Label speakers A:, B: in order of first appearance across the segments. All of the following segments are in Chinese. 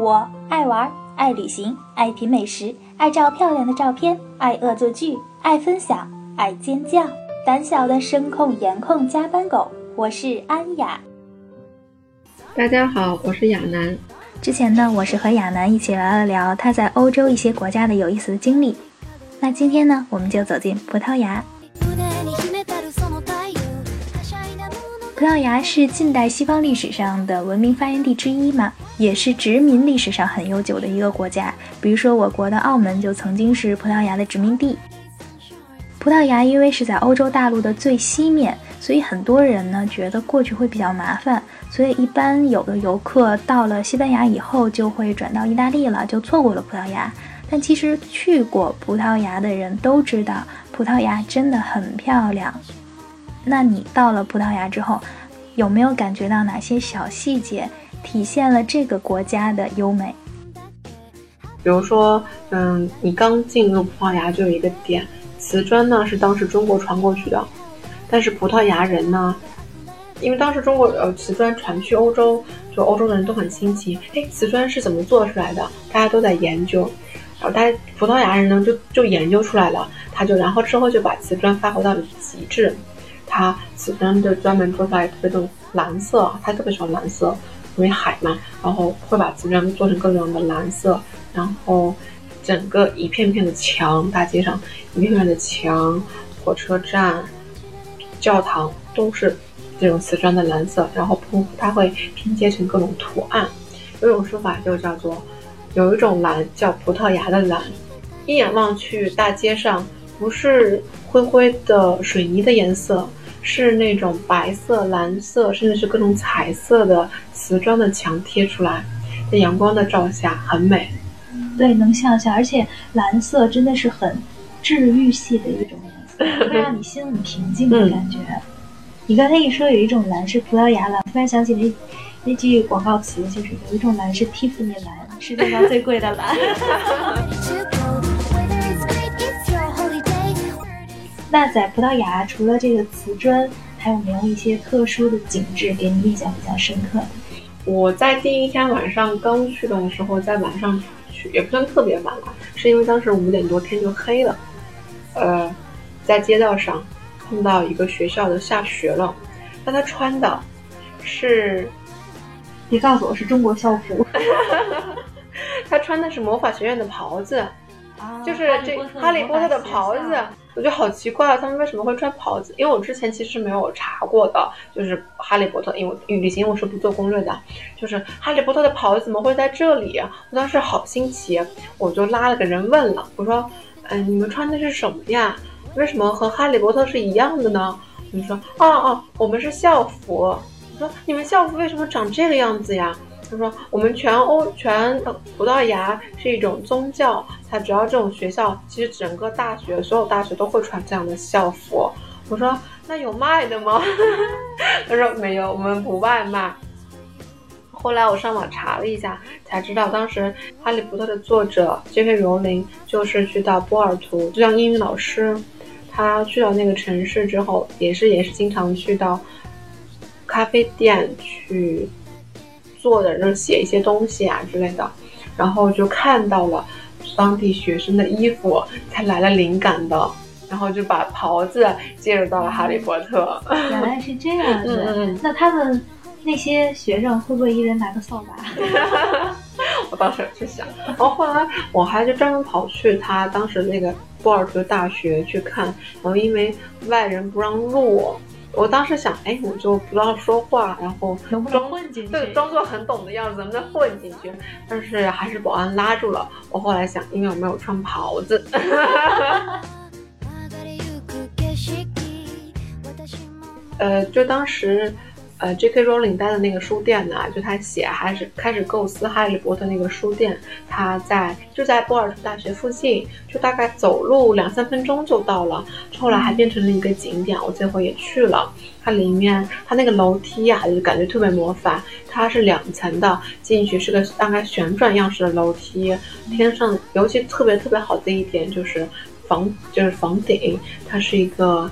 A: 我爱玩，爱旅行，爱品美食，爱照漂亮的照片，爱恶作剧，爱分享，爱尖叫。胆小的声控颜控加班狗，我是安雅。
B: 大家好，我是亚楠。
A: 之前呢，我是和亚楠一起聊了聊他在欧洲一些国家的有意思的经历。那今天呢，我们就走进葡萄牙。葡萄牙是近代西方历史上的文明发源地之一嘛，也是殖民历史上很悠久的一个国家。比如说，我国的澳门就曾经是葡萄牙的殖民地。葡萄牙因为是在欧洲大陆的最西面，所以很多人呢觉得过去会比较麻烦，所以一般有的游客到了西班牙以后就会转到意大利了，就错过了葡萄牙。但其实去过葡萄牙的人都知道，葡萄牙真的很漂亮。那你到了葡萄牙之后，有没有感觉到哪些小细节体现了这个国家的优美？
B: 比如说，嗯，你刚进入葡萄牙就有一个点，瓷砖呢是当时中国传过去的，但是葡萄牙人呢，因为当时中国呃瓷砖传去欧洲，就欧洲的人都很新奇，哎，瓷砖是怎么做出来的？大家都在研究，然后大家葡萄牙人呢就就研究出来了，他就然后之后就把瓷砖发挥到了极致。它瓷砖就专门做出来特别的蓝色，他特别喜欢蓝色，因为海嘛，然后会把瓷砖做成各种的蓝色，然后整个一片片的墙，大街上一片片的墙，火车站、教堂都是这种瓷砖的蓝色，然后铺它会拼接成各种图案。有一种说法就叫做，有一种蓝叫葡萄牙的蓝，一眼望去，大街上不是灰灰的水泥的颜色。是那种白色、蓝色，甚至是各种彩色的瓷砖的墙贴出来，在阳光的照下很美。
A: 对，能想象，而且蓝色真的是很治愈系的一种颜色，会让你心很平静的感觉。你刚才一说有一种蓝是葡萄牙蓝，突然想起那那句广告词，就是有一种蓝是蒂芙尼蓝，世界上最贵的蓝。那在葡萄牙，除了这个瓷砖，还有没有一些特殊的景致给你印象比较深刻的？
B: 我在第一天晚上刚去的时候，在晚上去也不算特别晚了，是因为当时五点多天就黑了。呃，在街道上碰到一个学校的下学了，但他穿的是，
A: 别告诉我是中国校服，
B: 他穿的是魔法学院的袍子，就是这哈利波特的袍子。我觉得好奇怪啊，他们为什么会穿袍子？因为我之前其实是没有查过的，就是哈利波特，因为旅行我是不做攻略的，就是哈利波特的袍子怎么会在这里？我当时好新奇，我就拉了个人问了，我说，嗯，你们穿的是什么呀？为什么和哈利波特是一样的呢？你说，哦哦，我们是校服。我说，你们校服为什么长这个样子呀？他说：“我们全欧全葡萄牙是一种宗教，它只要这种学校，其实整个大学所有大学都会穿这样的校服。”我说：“那有卖的吗？” 他说：“没有，我们不外卖。”后来我上网查了一下，才知道当时《哈利波特》的作者 J.K. 罗琳就是去到波尔图，就像英语老师，他去到那个城市之后，也是也是经常去到咖啡店去。做的就是写一些东西啊之类的，然后就看到了当地学生的衣服，才来了灵感的，然后就把袍子接入到了哈利波特。
A: 原来是这样子，那他们那些学生会不会一人拿个扫把？
B: 我当时去想，然后后来我还就专门跑去他当时那个波尔图大学去看，然后因为外人不让入。我当时想，哎，我就不知道说话，然后
A: 能不能混进去？
B: 对，装作很懂的样子，能不能混进去？但是还是保安拉住了。我后来想，因为我没有穿袍子。呃，就当时。呃，J.K. Rowling 待的那个书店呢，就他写还是开始构思《哈利波特》那个书店，他在就在波尔图大学附近，就大概走路两三分钟就到了。后来还变成了一个景点，我这回也去了。它里面，它那个楼梯呀，就感觉特别魔法。它是两层的，进去是个大概旋转样式的楼梯。天上尤其特别特别好的一点就是房，就是房顶，它是一个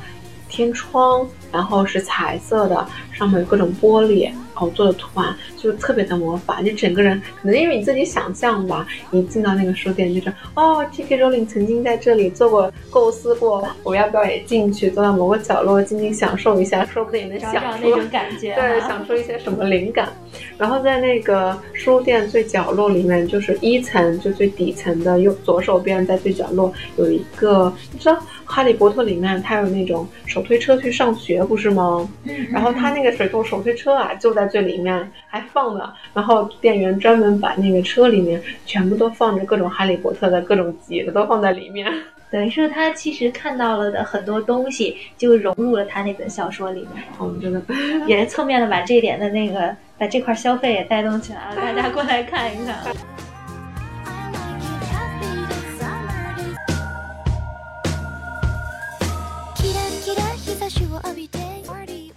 B: 天窗。然后是彩色的，上面有各种玻璃。哦，做的图案就特别的魔法，你整个人可能因为你自己想象吧，一进到那个书店就是哦，J.K. Rowling 曾经在这里做过构思过，我要不要也进去，坐到某个角落静静享受一下，说不定也能想出
A: 那种感觉，
B: 对，享受一些什么灵感。然后在那个书店最角落里面，就是一层就最底层的右左手边，在最角落有一个，你知道。哈利波特里面，它有那种手推车去上学，不是吗？然后他那个水动手推车啊，就在最里面还放呢。然后店员专门把那个车里面全部都放着各种哈利波特的各种集的，都放在里面。
A: 等于说他其实看到了的很多东西，就融入了他那本小说里面。
B: 哦，真的，
A: 也是侧面的把这一点的那个，把这块消费也带动起来了，大家过来看一看。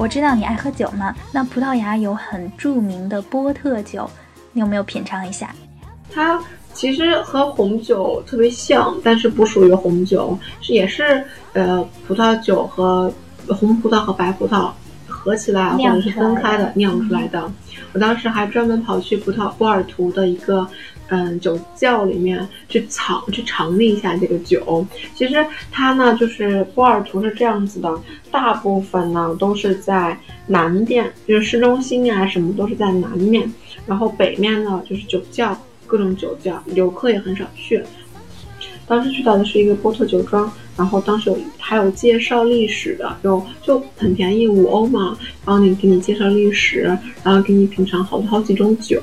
A: 我知道你爱喝酒嘛，那葡萄牙有很著名的波特酒，你有没有品尝一下？
B: 它其实和红酒特别像，但是不属于红酒，是也是呃葡萄酒和红葡萄和白葡萄合起来或者是分开的酿出来的。我当时还专门跑去葡萄波尔图的一个。嗯，酒窖里面去尝去尝了一下这个酒。其实它呢，就是波尔图是这样子的，大部分呢都是在南边，就是市中心啊，什么都是在南面。然后北面呢就是酒窖，各种酒窖，游客也很少去。当时去到的是一个波特酒庄，然后当时有还有介绍历史的，就就很便宜，五欧嘛，然后你给你介绍历史，然后给你品尝好多好几种酒。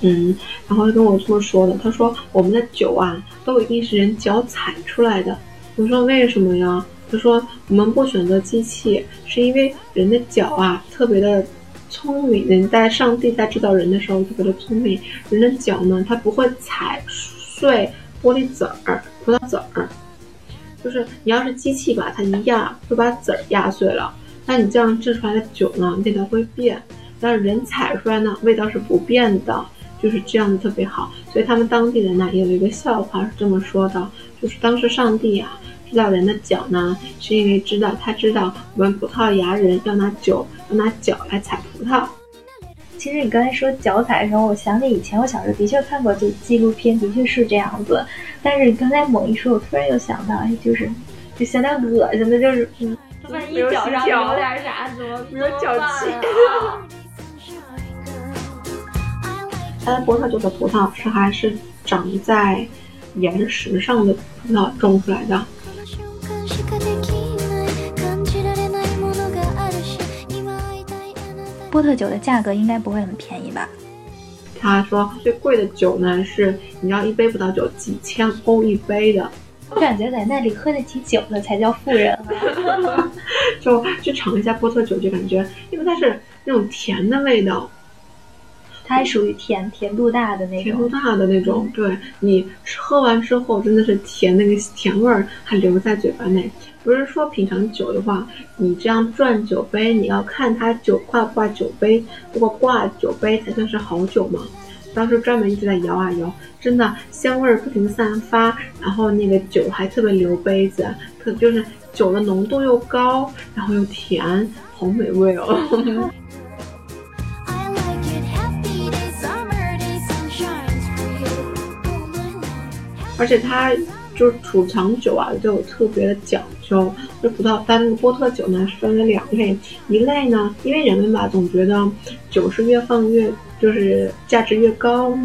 B: 嗯，然后他跟我这么说的，他说我们的酒啊，都一定是人脚踩出来的。我说为什么呀？他说我们不选择机器，是因为人的脚啊特别的聪明。人在上帝在制造人的时候特别的聪明，人的脚呢，它不会踩碎玻璃籽儿、葡萄籽儿。就是你要是机器把它一压，会把籽儿压碎了。那你这样制出来的酒呢，味道会变。但是人踩出来呢，味道是不变的。就是这样子特别好，所以他们当地人呢也有一个笑话是这么说的，就是当时上帝啊知道人的脚呢，是因为知道他知道我们葡萄牙人要拿酒要拿脚来采葡萄。
A: 其实你刚才说脚踩的时候，我想起以前我小时候的确看过这纪录片，的确是这样子。但是刚才猛一说，我突然又想到，哎，就是就相当恶心的，就是嗯万一脚上有点啥，怎么
B: 没有脚气？它的波特酒的葡萄是还是长在岩石上的葡萄种出来的。
A: 波特酒的价格应该不会很便宜吧？
B: 他说最贵的酒呢是，你知道一杯葡萄酒几千欧一杯的。
A: 我感觉在那里喝得起酒的才叫富人。
B: 就去尝一下波特酒，就感觉因为它是那种甜的味道。
A: 它还属于甜甜度大的那种，
B: 甜度大的那种。对你喝完之后，真的是甜，那个甜味儿还留在嘴巴内。不是说品尝酒的话，你这样转酒杯，你要看它酒挂不挂酒杯。如果挂酒杯才算是好酒嘛。当时专门一直在摇啊摇，真的香味儿不停散发，然后那个酒还特别留杯子，特就是酒的浓度又高，然后又甜，好美味哦。而且它就是储藏酒啊，就有特别的讲究。这葡萄，但那个波特酒呢是分为两类，一类呢，因为人们吧总觉得酒是越放越就是价值越高，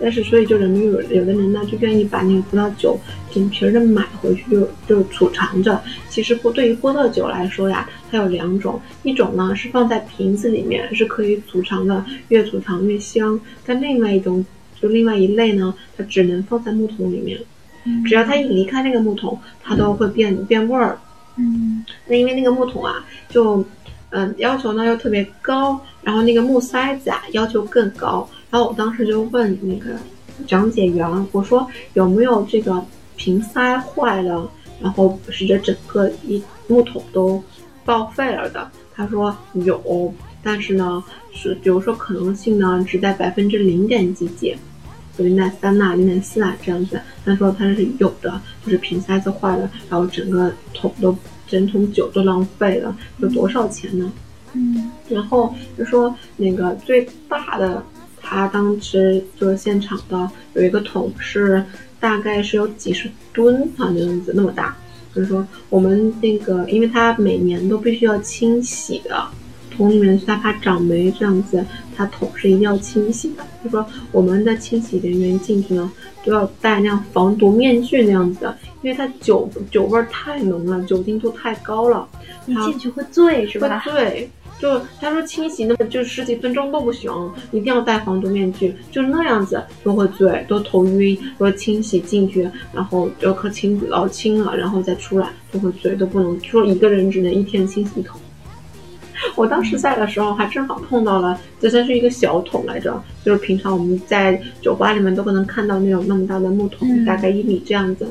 B: 但是所以就人们有有的人呢就愿意把那个葡萄酒瓶瓶的买回去就就储藏着。其实不对于波特酒来说呀，它有两种，一种呢是放在瓶子里面是可以储藏的，越储藏越香。但另外一种。就另外一类呢，它只能放在木桶里面，只要它一离开那个木桶，它都会变变味儿。
A: 嗯，
B: 那因为那个木桶啊，就嗯要求呢又特别高，然后那个木塞子啊要求更高。然后我当时就问那个讲解员，我说有没有这个瓶塞坏了，然后使得整个一木桶都报废了的？他说有，但是呢是比如说可能性呢只在百分之零点几几。零点三呐，零点四啊，这样子。他说他是有的，就是瓶塞子坏了，然后整个桶都整桶酒都浪费了，有多少钱呢？
A: 嗯，
B: 然后就说那个最大的，他当时就是现场的有一个桶是大概是有几十吨啊那样子那么大，就是说我们那个，因为它每年都必须要清洗的。桶里面它怕长霉这样子，它桶是一定要清洗的。就说我们的清洗人员进去呢，都要戴那样防毒面具那样子的，因为它酒酒味太浓了，酒精度太高了，
A: 你进去会醉是吧？
B: 会醉。就他说清洗那么就十几分钟都不行，一定要戴防毒面具，就那样子都会醉，都头晕。说清洗进去，然后就可清老清了，然后再出来都会醉，都不能说一个人只能一天清洗一桶。我当时在的时候还正好碰到了，这真是一个小桶来着，就是平常我们在酒吧里面都不能看到那种那么大的木桶，大概一米这样子。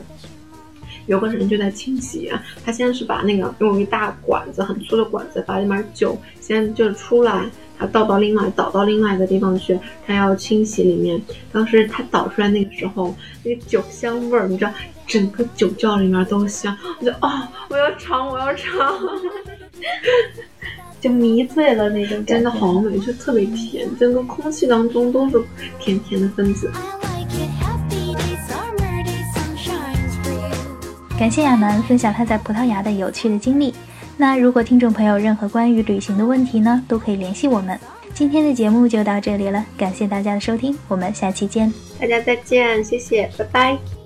B: 有个人就在清洗，他先是把那个用一大管子很粗的管子把里面酒先就出来，他倒到另外倒到另外一个地方去，他要清洗里面。当时他倒出来那个时候，那个酒香味儿，你知道，整个酒窖里面都香。我就哦，我要尝，我要尝。
A: 就迷醉了那种，
B: 真的好美，就特别甜，整个空气当中都是甜甜的分子。
A: 感谢亚楠分享他在葡萄牙的有趣的经历。那如果听众朋友任何关于旅行的问题呢，都可以联系我们。今天的节目就到这里了，感谢大家的收听，我们下期见。
B: 大家再见，谢谢，拜拜。